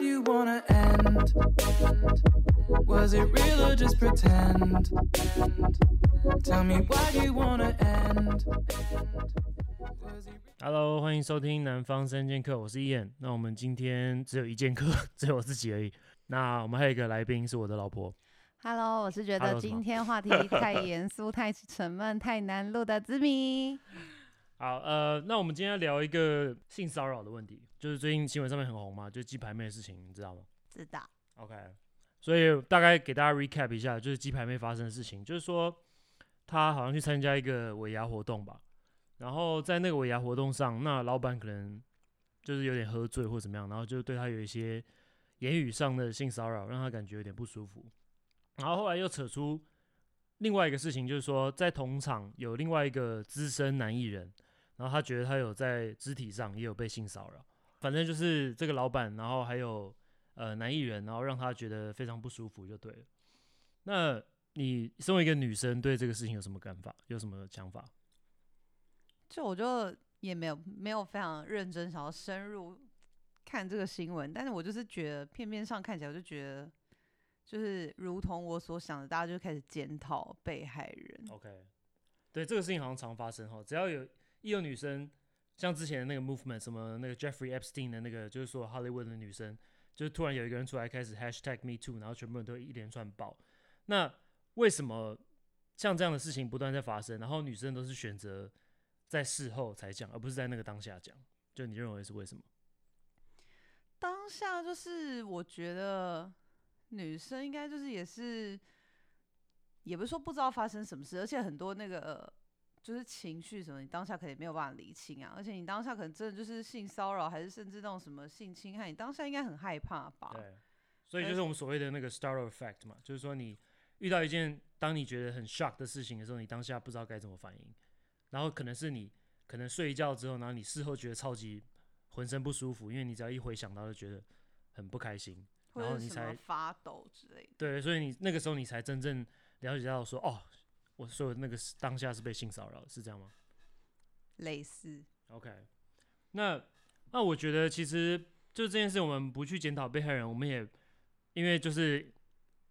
You wanna end? Was it real or just pretend? Tell me why do you wanna end? Hello，欢迎收听南方三剑客，我是 Ian。那我们今天只有一剑客，只有我自己而已。那我们还有一个来宾是我的老婆。Hello，我是觉得今天话题太严肃、太沉闷、太难录的子米。好，呃，那我们今天要聊一个性骚扰的问题，就是最近新闻上面很红嘛，就是鸡排妹的事情，你知道吗？知道。OK，所以大概给大家 recap 一下，就是鸡排妹发生的事情，就是说她好像去参加一个尾牙活动吧，然后在那个尾牙活动上，那老板可能就是有点喝醉或怎么样，然后就对她有一些言语上的性骚扰，让她感觉有点不舒服，然后后来又扯出另外一个事情，就是说在同场有另外一个资深男艺人。然后他觉得他有在肢体上也有被性骚扰，反正就是这个老板，然后还有呃男艺人，然后让他觉得非常不舒服就对了。那你身为一个女生，对这个事情有什么看法？有什么想法？就我就也没有没有非常认真想要深入看这个新闻，但是我就是觉得片面上看起来，我就觉得就是如同我所想的，大家就开始检讨被害人。OK，对这个事情好像常发生哈，只要有。一有女生，像之前的那个 movement，什么那个 Jeffrey Epstein 的那个，就是说 Hollywood 的女生，就是突然有一个人出来开始 hashtag me too，然后全部人都一连串爆。那为什么像这样的事情不断在发生，然后女生都是选择在事后才讲，而不是在那个当下讲？就你认为是为什么？当下就是我觉得女生应该就是也是，也不是说不知道发生什么事，而且很多那个。就是情绪什么，你当下可能没有办法理清啊，而且你当下可能真的就是性骚扰，还是甚至那种什么性侵害，你当下应该很害怕吧？对，所以就是我们所谓的那个 startle effect 嘛，就是说你遇到一件当你觉得很 shock 的事情的时候，你当下不知道该怎么反应，然后可能是你可能睡一觉之后，然后你事后觉得超级浑身不舒服，因为你只要一回想到就觉得很不开心，然后你才发抖之类的。对，所以你那个时候你才真正了解到说哦。我说的那个是当下是被性骚扰，是这样吗？类似。OK，那那我觉得其实就这件事，我们不去检讨被害人，我们也因为就是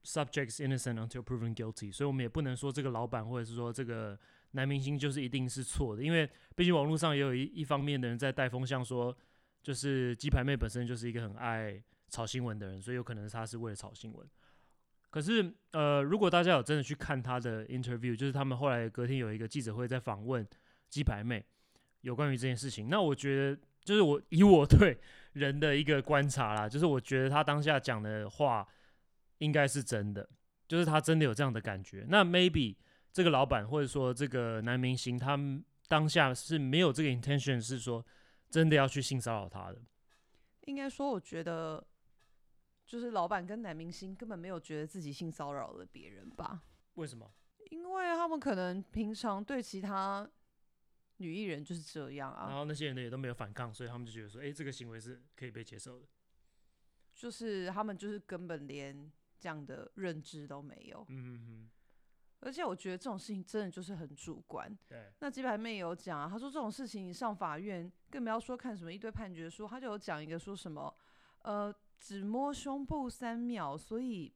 subjects innocent until proven guilty，所以我们也不能说这个老板或者是说这个男明星就是一定是错的，因为毕竟网络上也有一一方面的人在带风向，说就是鸡排妹本身就是一个很爱炒新闻的人，所以有可能他是为了炒新闻。可是，呃，如果大家有真的去看他的 interview，就是他们后来隔天有一个记者会在访问鸡排妹有关于这件事情，那我觉得就是我以我 对人的一个观察啦，就是我觉得他当下讲的话应该是真的，就是他真的有这样的感觉。那 maybe 这个老板或者说这个男明星，他当下是没有这个 intention，是说真的要去性骚扰他的。应该说，我觉得。就是老板跟男明星根本没有觉得自己性骚扰了别人吧？为什么？因为他们可能平常对其他女艺人就是这样啊。然后那些人呢也都没有反抗，所以他们就觉得说，哎，这个行为是可以被接受的。就是他们就是根本连这样的认知都没有。嗯哼哼。而且我觉得这种事情真的就是很主观。对。那鸡排妹也有讲啊，他说这种事情你上法院更不要说看什么一堆判决书，他就有讲一个说什么，呃。只摸胸部三秒，所以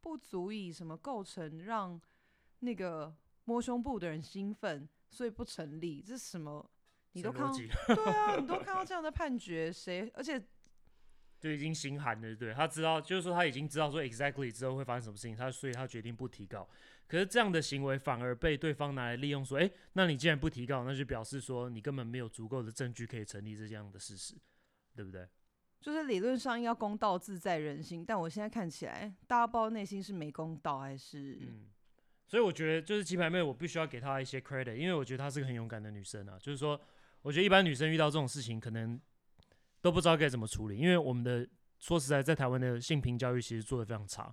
不足以什么构成让那个摸胸部的人兴奋，所以不成立。这是什么？你都看到？对啊，你都看到这样的判决，谁？而且 就已经心寒了，对，他知道，就是说他已经知道说 exactly 之后会发生什么事情，他所以他决定不提告。可是这样的行为反而被对方拿来利用，说，哎，那你既然不提告，那就表示说你根本没有足够的证据可以成立这样的事实，对不对？就是理论上要公道自在人心，但我现在看起来，大家不知道内心是没公道还是……嗯，所以我觉得就是鸡排妹，我必须要给她一些 credit，因为我觉得她是个很勇敢的女生啊。就是说，我觉得一般女生遇到这种事情，可能都不知道该怎么处理，因为我们的说实在，在台湾的性平教育其实做得非常差，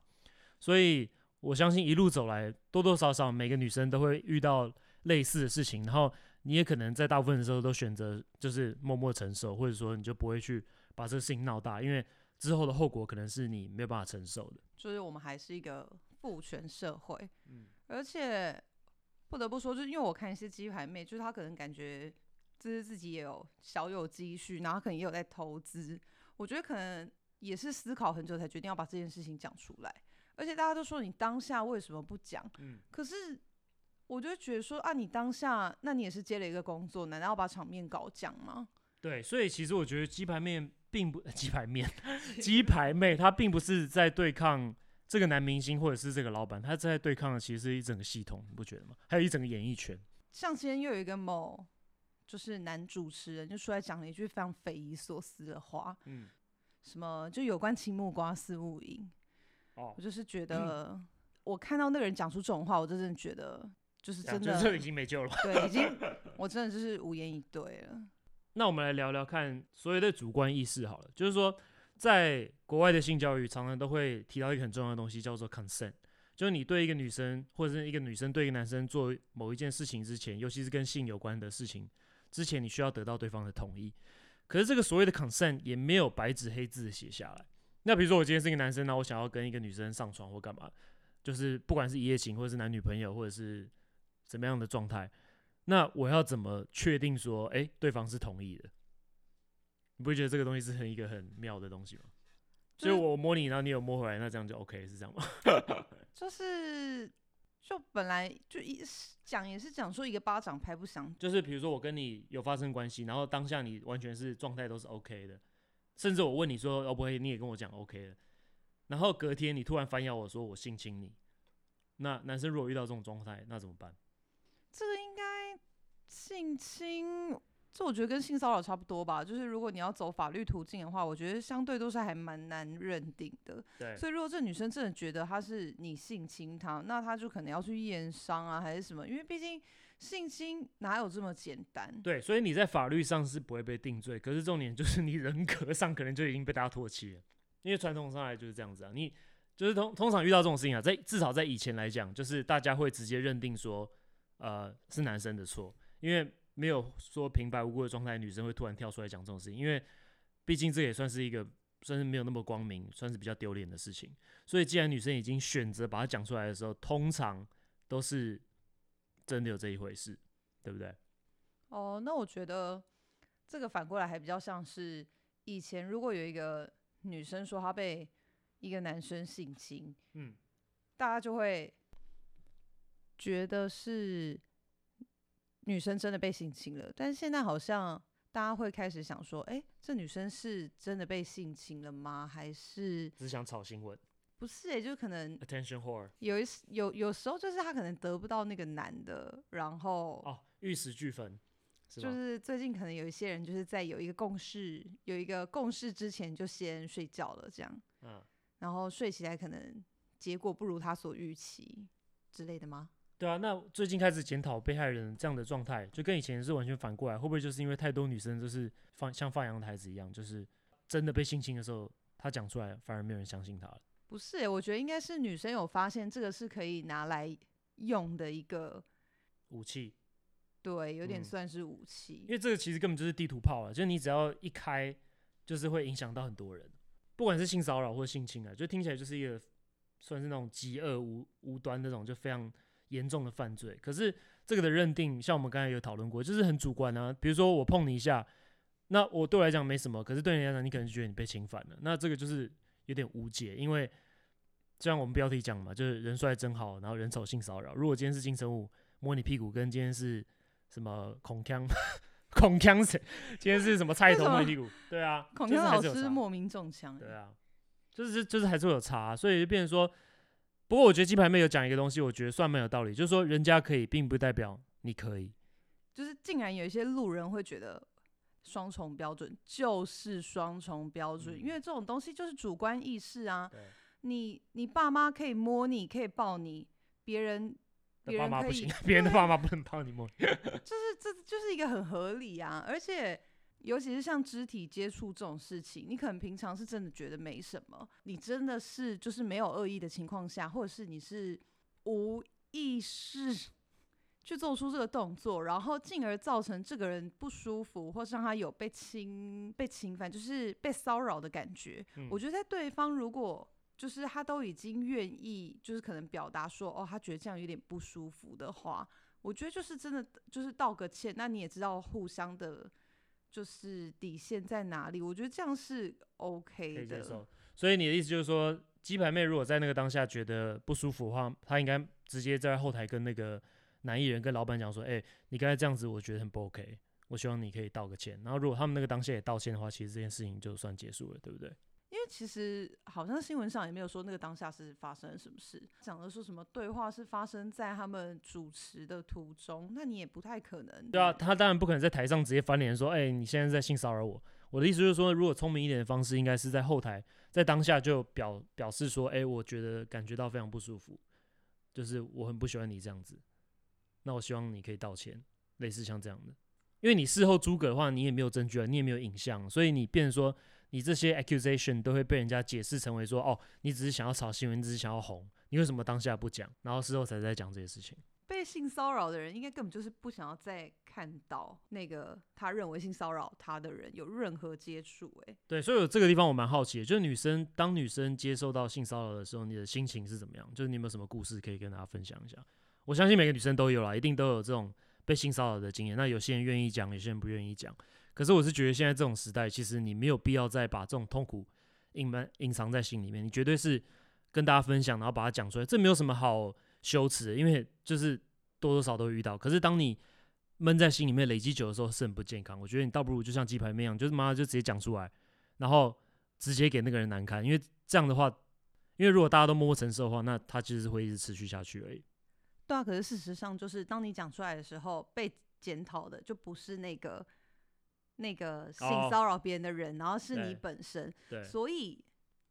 所以我相信一路走来，多多少少每个女生都会遇到类似的事情，然后你也可能在大部分的时候都选择就是默默承受，或者说你就不会去。把这个事情闹大，因为之后的后果可能是你没有办法承受的。就是我们还是一个父权社会，嗯，而且不得不说，就是因为我看一些鸡排妹，就是她可能感觉就是自己也有小有积蓄，然后可能也有在投资。我觉得可能也是思考很久才决定要把这件事情讲出来。而且大家都说你当下为什么不讲？嗯，可是我就觉得说啊，你当下那你也是接了一个工作，难道要把场面搞僵吗？对，所以其实我觉得鸡排妹并不 鸡排面 鸡排妹，她并不是在对抗这个男明星或者是这个老板，她在对抗的其实是一整个系统，你不觉得吗？还有一整个演艺圈。像今天又有一个某就是男主持人就出来讲了一句非常匪夷所思的话，嗯，什么就有关青木瓜四物影，哦，我就是觉得、嗯、我看到那个人讲出这种话，我真的觉得就是真的，就是、已经没救了，对，已经 我真的就是无言以对了。那我们来聊聊看所谓的主观意识好了，就是说在国外的性教育常常都会提到一个很重要的东西，叫做 consent。就是你对一个女生，或者是一个女生对一个男生做某一件事情之前，尤其是跟性有关的事情之前，你需要得到对方的同意。可是这个所谓的 consent 也没有白纸黑字的写下来。那比如说我今天是一个男生，那我想要跟一个女生上床或干嘛，就是不管是一夜情，或者是男女朋友，或者是怎么样的状态，那我要怎么确定说，哎、欸，对方是同意的？你不会觉得这个东西是很一个很妙的东西吗？所以我摸你，然后你有摸回来，那这样就 OK，是这样吗？就是，就本来就一讲也是讲说一个巴掌拍不响。就是比如说我跟你有发生关系，然后当下你完全是状态都是 OK 的，甚至我问你说 O 不 OK，你也跟我讲 OK 的，然后隔天你突然反咬我说我性侵你，那男生如果遇到这种状态，那怎么办？这个应该性侵。这我觉得跟性骚扰差不多吧，就是如果你要走法律途径的话，我觉得相对都是还蛮难认定的。对。所以如果这女生真的觉得她是你性侵她，那她就可能要去验伤啊，还是什么？因为毕竟性侵哪有这么简单？对，所以你在法律上是不会被定罪，可是重点就是你人格上可能就已经被大家唾弃了。因为传统上来就是这样子啊，你就是通通常遇到这种事情啊，在至少在以前来讲，就是大家会直接认定说，呃，是男生的错，因为。没有说平白无故的状态，女生会突然跳出来讲这种事情，因为毕竟这也算是一个算是没有那么光明，算是比较丢脸的事情。所以既然女生已经选择把它讲出来的时候，通常都是真的有这一回事，对不对？哦，那我觉得这个反过来还比较像是以前如果有一个女生说她被一个男生性侵，嗯，大家就会觉得是。女生真的被性侵了，但是现在好像大家会开始想说，哎、欸，这女生是真的被性侵了吗？还是只想炒新闻？不是、欸，哎，就可能 attention whore 有一有有时候就是她可能得不到那个男的，然后哦，玉石俱焚，就是最近可能有一些人就是在有一个共识，有一个共识之前就先睡觉了，这样，嗯，然后睡起来可能结果不如他所预期之类的吗？对啊，那最近开始检讨被害人这样的状态，就跟以前是完全反过来，会不会就是因为太多女生就是放像放羊的孩子一样，就是真的被性侵的时候，她讲出来反而没有人相信她了？不是、欸，我觉得应该是女生有发现这个是可以拿来用的一个武器，对，有点算是武器，嗯、因为这个其实根本就是地图炮啊，就是你只要一开，就是会影响到很多人，不管是性骚扰或性侵啊，就听起来就是一个算是那种极恶无无端那种，就非常。严重的犯罪，可是这个的认定，像我们刚才有讨论过，就是很主观啊。比如说我碰你一下，那我对我来讲没什么，可是对你来讲，你可能觉得你被侵犯了，那这个就是有点无解。因为就像我们标题讲嘛，就是人帅真好，然后人丑性骚扰。如果今天是金城武摸你屁股，跟今天是什么孔锵 孔锵谁？今天是什么菜头摸你屁股？对啊，孔锵老师莫名中枪。对啊，就是就是还是会有差，所以就变成说。不过我觉得鸡排妹有讲一个东西，我觉得算蛮有道理，就是说人家可以，并不代表你可以。就是竟然有一些路人会觉得双重标准就是双重标准，嗯，因为这种东西就是主观意识啊。你你爸妈可以摸你，可以抱你，别人别人可以，别人的爸妈不能抱你摸。就是这就是一个很合理啊，而且。尤其是像肢体接触这种事情，你可能平常是真的觉得没什么，你真的是就是没有恶意的情况下，或者是你是无意识去做出这个动作，然后进而造成这个人不舒服，或是让他有被侵、被侵犯，就是被骚扰的感觉。嗯。我觉得在对方如果就是他都已经愿意，就是可能表达说哦，他觉得这样有点不舒服的话，我觉得就是真的就是道个歉。那你也知道互相的。就是底线在哪里？我觉得这样是 OK 的。所以你的意思就是说，鸡排妹如果在那个当下觉得不舒服的话，她应该直接在后台跟那个男艺人跟老板讲说：“哎、欸，你刚才这样子，我觉得很不 OK，我希望你可以道个歉。”然后如果他们那个当下也道歉的话，其实这件事情就算结束了，对不对？因为其实好像新闻上也没有说那个当下是发生了什么事，讲的说什么对话是发生在他们主持的途中，那你也不太可能。对啊，他当然不可能在台上直接翻脸说：“哎、你现在在性骚扰我。”我的意思就是说，如果聪明一点的方式，应该是在后台，在当下就表表示说：“哎、我觉得感觉到非常不舒服，就是我很不喜欢你这样子。那我希望你可以道歉，类似像这样的。因为你事后诸葛的话，你也没有证据啊，你也没有影像，所以你变成说。”你这些 accusation 都会被人家解释成为说，哦，你只是想要炒新闻，你只是想要红，你为什么当下不讲，然后事后才在讲这些事情？被性骚扰的人应该根本就是不想要再看到那个他认为性骚扰他的人有任何接触。哎，对，所以有这个地方我蛮好奇的，就是女生当女生接受到性骚扰的时候，你的心情是怎么样？就是你有没有什么故事可以跟大家分享一下？我相信每个女生都有啦，一定都有这种被性骚扰的经验。那有些人愿意讲，有些人不愿意讲。可是我是觉得现在这种时代，其实你没有必要再把这种痛苦隐瞒、隐藏在心里面。你绝对是跟大家分享，然后把它讲出来，这没有什么好羞耻的，因为就是多多少都会遇到。可是当你闷在心里面累积久的时候，是很不健康。我觉得你倒不如就像鸡排面一样，就是妈妈就直接讲出来，然后直接给那个人难堪。因为这样的话，因为如果大家都默默承受的话，那他其实会一直持续下去而已。对啊，可是事实上就是当你讲出来的时候，被检讨的就不是那个。那个性骚扰别人的人，oh, 然后是你本身，所以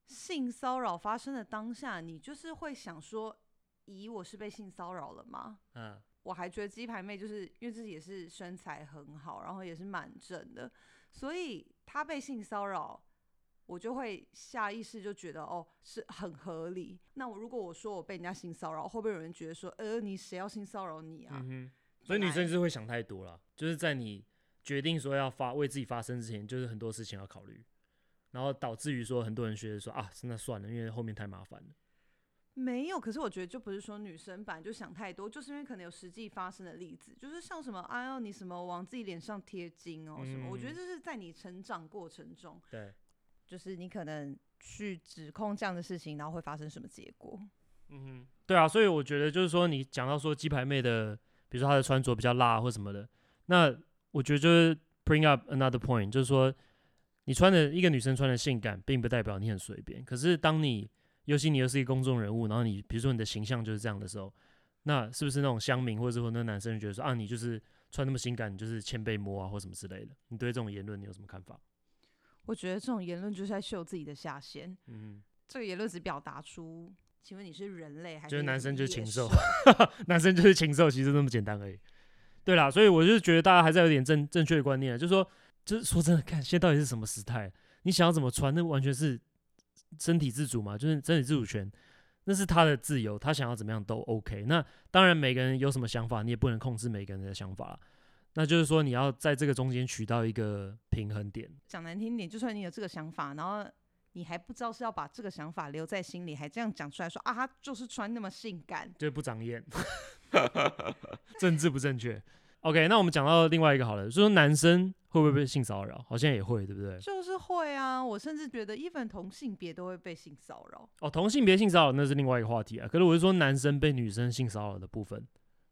性骚扰发生的当下，你就是会想说，咦，我是被性骚扰了吗？嗯，我还觉得鸡排妹就是因为自己也是身材很好，然后也是蛮正的，所以她被性骚扰，我就会下意识就觉得哦，是很合理。那我如果我说我被人家性骚扰，会不会有人觉得说，呃，你谁要性骚扰你啊？嗯，所以女生是会想太多了，就是在你。决定说要发为自己发声之前，就是很多事情要考虑，然后导致于说很多人觉得说啊，那算了，因为后面太麻烦了。没有，可是我觉得就不是说女生本来就想太多，就是因为可能有实际发生的例子，就是像什么哎呦你什么往自己脸上贴金哦什么，嗯、我觉得这是在你成长过程中，对，就是你可能去指控这样的事情，然后会发生什么结果？嗯哼，对啊，所以我觉得就是说你讲到说鸡排妹的，比如说她的穿着比较辣或什么的，那。我觉得就是 bring up another point，就是说，你穿的一个女生穿的性感，并不代表你很随便。可是当你，尤其你又是一个公众人物，然后你比如说你的形象就是这样的时候，那是不是那种乡民或者是说那男生觉得说啊，你就是穿那么性感，你就是欠被摸啊或什么之类的？你对这种言论你有什么看法？我觉得这种言论就是在秀自己的下限。嗯，这个言论只表达出，请问你是人类还是？就是男生就是禽兽，男生就是禽兽，其实那么简单而已。对啦，所以我就觉得大家还是有点正正确的观念，就是说，就是说真的，看现在到底是什么时态，你想要怎么穿，那完全是身体自主嘛，就是身体自主权，那是他的自由，他想要怎么样都 OK。那当然每个人有什么想法，你也不能控制每个人的想法，那就是说你要在这个中间取到一个平衡点。讲难听点，就算你有这个想法，然后你还不知道是要把这个想法留在心里，还这样讲出来说啊，他就是穿那么性感，就不长眼，政治不正确。OK，那我们讲到另外一个好了，就是说男生会不会被性骚扰？好像也会，对不对？就是会啊，我甚至觉得，even 同性别都会被性骚扰。哦，同性别性骚扰那是另外一个话题啊。可是我是说，男生被女生性骚扰的部分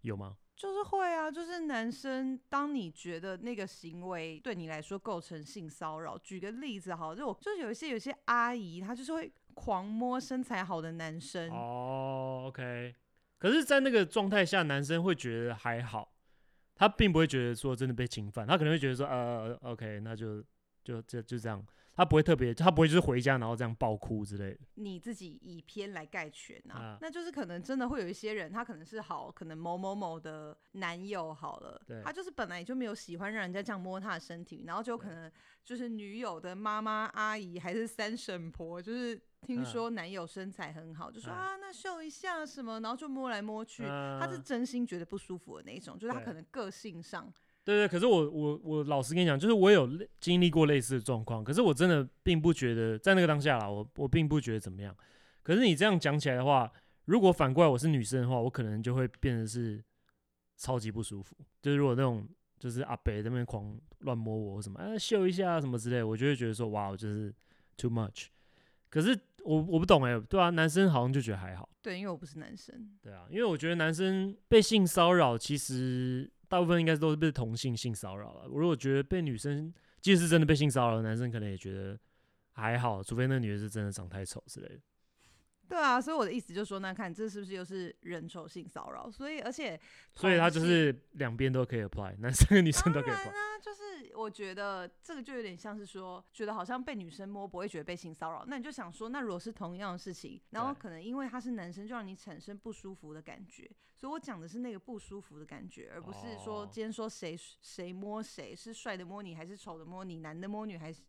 有吗？就是会啊，就是男生，当你觉得那个行为对你来说构成性骚扰，举个例子好就我就是有一些有一些阿姨，她就是会狂摸身材好的男生。哦，OK。可是，在那个状态下，男生会觉得还好。他并不会觉得说真的被侵犯，他可能会觉得说，呃，OK，那就就就就这样，他不会特别，他不会就是回家然后这样爆哭之类的。你自己以偏来概全啊，啊那就是可能真的会有一些人，他可能是好，可能某某某的男友好了，对他就是本来就没有喜欢让人家这样摸他的身体，然后就可能就是女友的妈妈、阿姨还是三婶婆，就是。听说男友身材很好，就说啊，那秀一下什么，然后就摸来摸去，他是真心觉得不舒服的那一种，就是他可能个性上。对对，可是我我我老实跟你讲，就是我有经历过类似的状况，可是我真的并不觉得在那个当下啦，我我并不觉得怎么样。可是你这样讲起来的话，如果反过来我是女生的话，我可能就会变得是超级不舒服。就是如果那种就是阿北在那边狂乱摸我什么，啊秀一下什么之类，我就会觉得说哇，我就是 too much。可是我我不懂哎，对啊，男生好像就觉得还好。对，因为我不是男生。对啊，因为我觉得男生被性骚扰，其实大部分应该都是被同性性骚扰了。我如果觉得被女生，即使是真的被性骚扰，男生可能也觉得还好，除非那女的是真的长太丑之类的。对啊，所以我的意思就是说，那看这是不是又是人丑性骚扰？所以而且，所以他就是两边都可以 apply，男生跟女生都可以 apply。啊，就是我觉得这个就有点像是说，觉得好像被女生摸不会觉得被性骚扰，那你就想说，那如果是同样的事情，然后可能因为他是男生，就让你产生不舒服的感觉。所以我讲的是那个不舒服的感觉，而不是说今天说谁谁摸谁，是帅的摸你还是丑的摸你，男的摸女还是。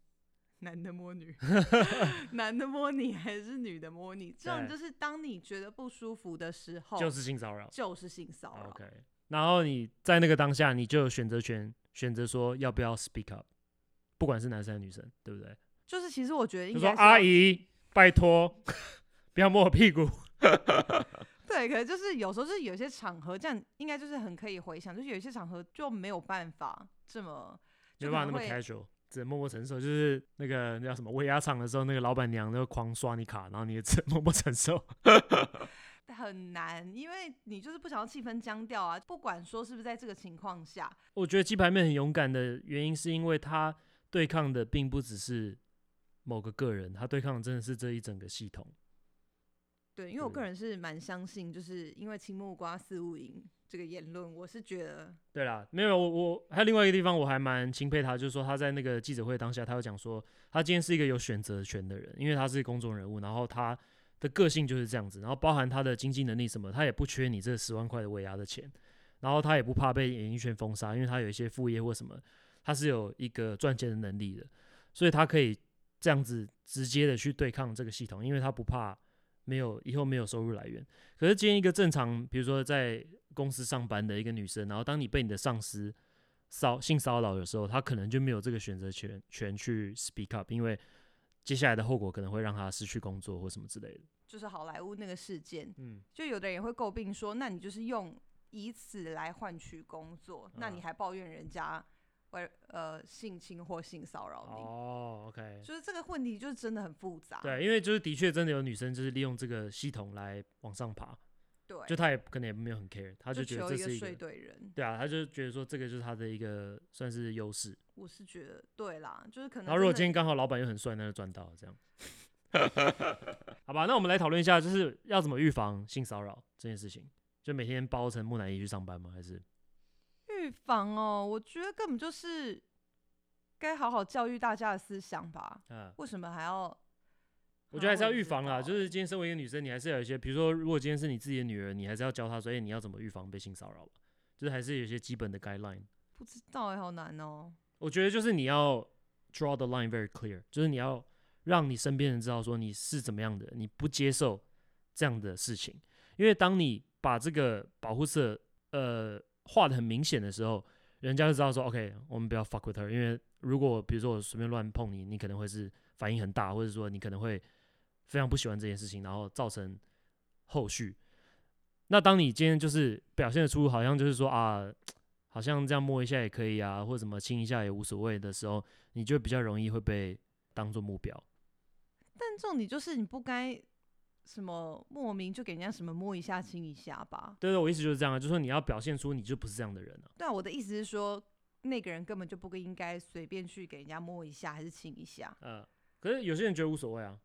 男的摸女，男的摸你还是女的摸你？这样就是当你觉得不舒服的时候，就是性骚扰，就是性骚扰。OK，然后你在那个当下，你就有选择权，选择说要不要 speak up，不管是男生还是女生，对不对？就是其实我觉得应该，说阿姨，拜托，不要摸我屁股。对，可能就是有时候就是有些场合，这样应该就是很可以回想，就是有些场合就没有办法这么，没办法那么 casual。只能默默承受，就是那个那叫什么尾牙场的时候，那个老板娘就狂刷你卡，然后你也只能 默默承受。很难，因为你就是不想要气氛僵掉啊。不管说是不是在这个情况下，我觉得鸡排妹很勇敢的原因，是因为她对抗的并不只是某个个人，她对抗的真的是这一整个系统。对，因为我个人是蛮相信，就是因为青木瓜四物营。这个言论，我是觉得，对啦，没有我我还有另外一个地方，我还蛮钦佩他，就是说他在那个记者会当下，他有讲说，他今天是一个有选择权的人，因为他是公众人物，然后他的个性就是这样子，然后包含他的经济能力什么，他也不缺你这十万块的尾牙的钱，然后他也不怕被演艺圈封杀，因为他有一些副业或什么，他是有一个赚钱的能力的，所以他可以这样子直接的去对抗这个系统，因为他不怕没有以后没有收入来源。可是今天一个正常，比如说在公司上班的一个女生，然后当你被你的上司骚性骚扰的时候，她可能就没有这个选择权权去 speak up，因为接下来的后果可能会让她失去工作或什么之类的。就是好莱坞那个事件，嗯，就有的人也会诟病说，那你就是用以此来换取工作，那你还抱怨人家会呃性侵或性骚扰你？哦，OK，就是这个问题就是真的很复杂。对，因为就是的确真的有女生就是利用这个系统来往上爬。对，就他也可能也没有很 care，他就觉得这是一个，一个对人，对啊，他就觉得说这个就是他的一个算是优势。我是觉得对啦，就是可能。然后如果今天刚好老板又很帅，那就赚到了这样。好吧，那我们来讨论一下，就是要怎么预防性骚扰这件事情？就每天包成木乃伊去上班吗？还是预防哦？我觉得根本就是该好好教育大家的思想吧。嗯，为什么还要？我觉得还是要预防啦，就是今天身为一个女生，你还是有一些，比如说，如果今天是你自己的女儿，你还是要教她，所以你要怎么预防被性骚扰吧？就是还是有一些基本的 guideline。不知道哎、欸，好难哦。我觉得就是你要 draw the line very clear，就是你要让你身边人知道说你是怎么样的，你不接受这样的事情。因为当你把这个保护色呃画得很明显的时候，人家就知道说 OK，我们不要 fuck with her。因为如果比如说我随便乱碰你，你可能会是反应很大，或者说你可能会。非常不喜欢这件事情，然后造成后续。那当你今天就是表现得出好像就是说啊，好像这样摸一下也可以啊，或者什么亲一下也无所谓的时候，你就比较容易会被当做目标。但重点就是你不该什么莫名就给人家什么摸一下亲一下吧？对对，我意思就是这样啊，就是说你要表现出你就不是这样的人啊。对啊，我的意思是说，那个人根本就不应该随便去给人家摸一下还是亲一下。嗯，可是有些人觉得无所谓啊。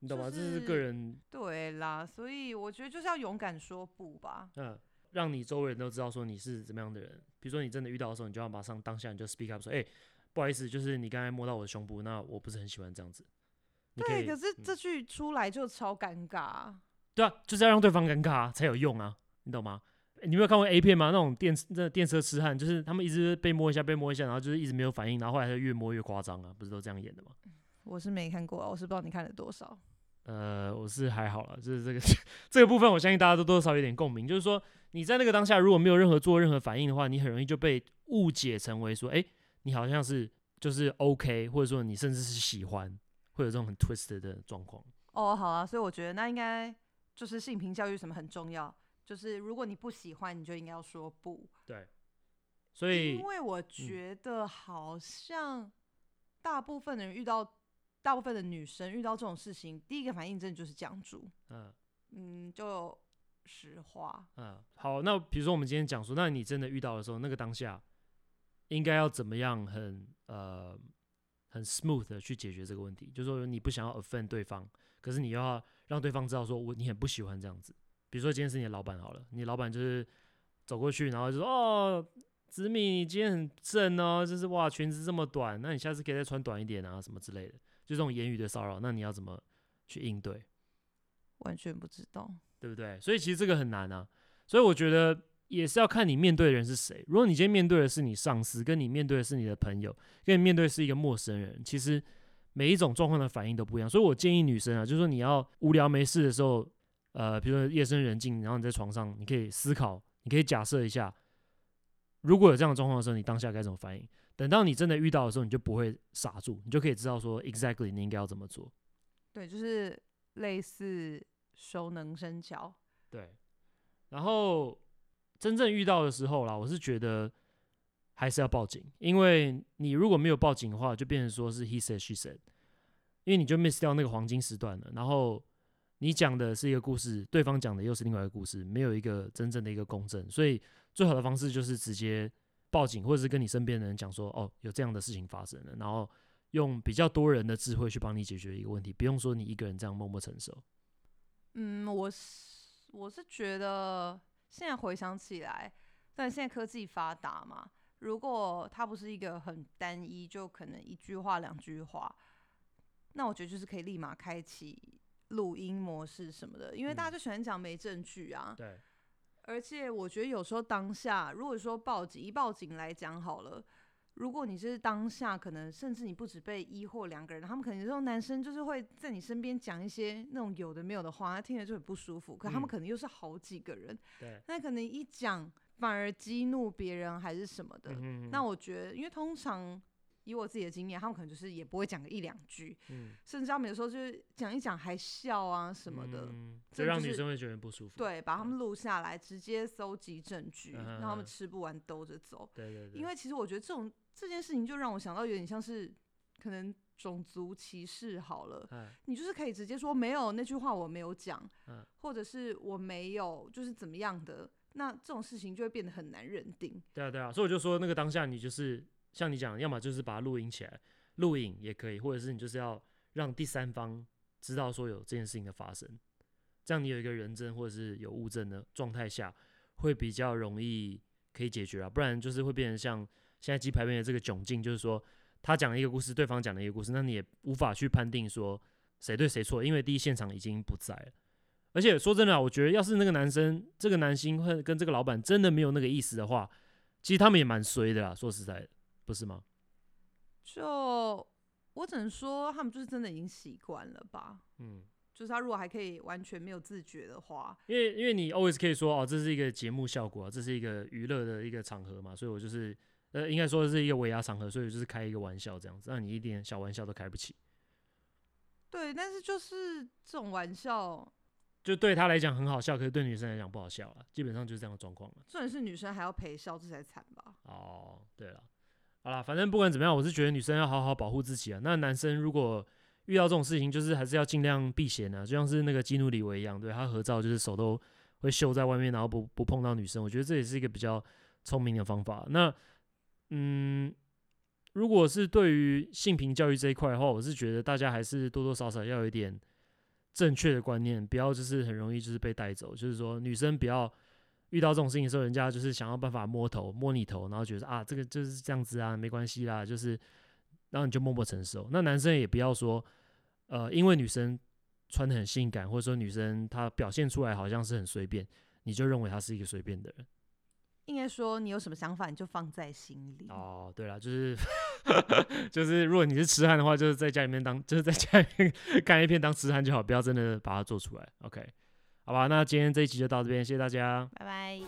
你懂吗？这是个人。对啦，所以我觉得就是要勇敢说不吧。嗯，让你周围人都知道说你是怎么样的人。比如说你真的遇到的时候，你就要马上当下你就 speak up 说，哎、欸，不好意思，就是你刚才摸到我的胸部，那我不是很喜欢这样子。对，可是这句出来就超尴尬、嗯。对啊，就是要让对方尴尬才有用啊，你懂吗？欸、你没有看过 A 片吗？那种电那电车痴汉，就是他们一直被摸一下，被摸一下，然后就是一直没有反应，然后后来就越摸越夸张啊，不是都这样演的吗？我是没看过啊，我是不知道你看了多少。呃，我是还好了，就是这个 这个部分，我相信大家都多少有点共鸣。就是说，你在那个当下如果没有任何做任何反应的话，你很容易就被误解成为说，哎、欸，你好像是就是 OK，或者说你甚至是喜欢，会有这种很 twisted 的状况。哦，好啊，所以我觉得那应该就是性平教育什么很重要，就是如果你不喜欢，你就应该要说不。对，所以因为我觉得好像大部分的人遇到，大部分的女生遇到这种事情，第一个反应真的就是讲住。嗯嗯，就实话。嗯，好，那比如说我们今天讲说，那你真的遇到的时候，那个当下应该要怎么样很呃很 smooth 的去解决这个问题？就是说你不想要 offend 对方，可是你要让对方知道说我你很不喜欢这样子。比如说今天是你的老板好了，你老板就是走过去，然后就说哦。子米，你今天很正哦，就是哇，裙子这么短，那你下次可以再穿短一点啊，什么之类的，就这种言语的骚扰，那你要怎么去应对？完全不知道，对不对？所以其实这个很难啊，所以我觉得也是要看你面对的人是谁。如果你今天面对的是你上司，跟你面对的是你的朋友，跟你面对的是一个陌生人，其实每一种状况的反应都不一样。所以我建议女生啊，就是说你要无聊没事的时候，呃，比如说夜深人静，然后你在床上，你可以思考，你可以假设一下。如果有这样的状况的时候，你当下该怎么反应？等到你真的遇到的时候，你就不会傻住，你就可以知道说，exactly 你应该要怎么做。对，就是类似熟能生巧。对，然后真正遇到的时候啦，我是觉得还是要报警，因为你如果没有报警的话，就变成说是 he said she said，因为你就 miss 掉那个黄金时段了。然后你讲的是一个故事，对方讲的又是另外一个故事，没有一个真正的一个公正，所以。最好的方式就是直接报警，或者是跟你身边的人讲说，哦，有这样的事情发生了，然后用比较多人的智慧去帮你解决一个问题，不用说你一个人这样默默承受。嗯，我是我是觉得现在回想起来，但现在科技发达嘛，如果它不是一个很单一，就可能一句话两句话，那我觉得就是可以立马开启录音模式什么的，因为大家就喜欢讲没证据啊。嗯、对。而且我觉得有时候当下，如果说报警，一报警来讲好了，如果你是当下，可能甚至你不止被一或两个人，他们可能这种男生就是会在你身边讲一些那种有的没有的话，他听着就很不舒服。可他们可能又是好几个人，对，那可能一讲反而激怒别人还是什么的。那我觉得，因为通常。以我自己的经验，他们可能就是也不会讲个一两句，嗯，甚至他们有时候就是讲一讲还笑啊什么的，嗯，就让女生会觉得不舒服。对，把他们录下来，直接搜集证据，让他们吃不完兜着走。对对对。因为其实我觉得这种这件事情，就让我想到有点像是可能种族歧视好了，你就是可以直接说没有那句话我没有讲，或者是我没有就是怎么样的，那这种事情就会变得很难认定。对啊对啊，所以我就说那个当下你就是。像你讲，要么就是把它录音起来，录影也可以，或者是你就是要让第三方知道说有这件事情的发生，这样你有一个人证或者是有物证的状态下，会比较容易可以解决啊，不然就是会变成像现在鸡排妹的这个窘境，就是说他讲了一个故事，对方讲了一个故事，那你也无法去判定说谁对谁错，因为第一现场已经不在了，而且说真的，我觉得要是那个男生这个男星会跟这个老板真的没有那个意思的话，其实他们也蛮衰的啦，说实在的。不是吗？就我只能说，他们就是真的已经习惯了吧。嗯，就是他如果还可以完全没有自觉的话，因为因为你 always 可以说哦，这是一个节目效果啊，这是一个娱乐的一个场合嘛，所以我就是呃，应该说是一个尾牙场合，所以就是开一个玩笑这样子，让你一点小玩笑都开不起。对，但是就是这种玩笑。就对他来讲很好笑，可是对女生来讲不好笑了，基本上就是这样的状况了。重点是女生还要陪笑，这才惨吧？哦，对了。好啦，反正不管怎么样，我是觉得女生要好好保护自己啊。那男生如果遇到这种事情，就是还是要尽量避嫌啊。就像是那个基努里维一样，对，他合照就是手都会秀在外面，然后不不碰到女生。我觉得这也是一个比较聪明的方法。那嗯，如果是对于性平教育这一块的话，我是觉得大家还是多多少少要有一点正确的观念，不要就是很容易就是被带走。就是说，女生不要。遇到这种事情的时候，人家就是想要办法摸头摸你头，然后觉得啊，这个就是这样子啊，没关系啦，就是，然后你就默默承受。那男生也不要说，呃，因为女生穿的很性感，或者说女生她表现出来好像是很随便，你就认为她是一个随便的人。应该说，你有什么想法，你就放在心里。哦，对了，就是 就是，如果你是痴汉的话，就是在家里面当，就是在家里面 看一片当痴汉就好，不要真的把它做出来。OK。好吧，那今天这一集就到这边，谢谢大家，拜拜。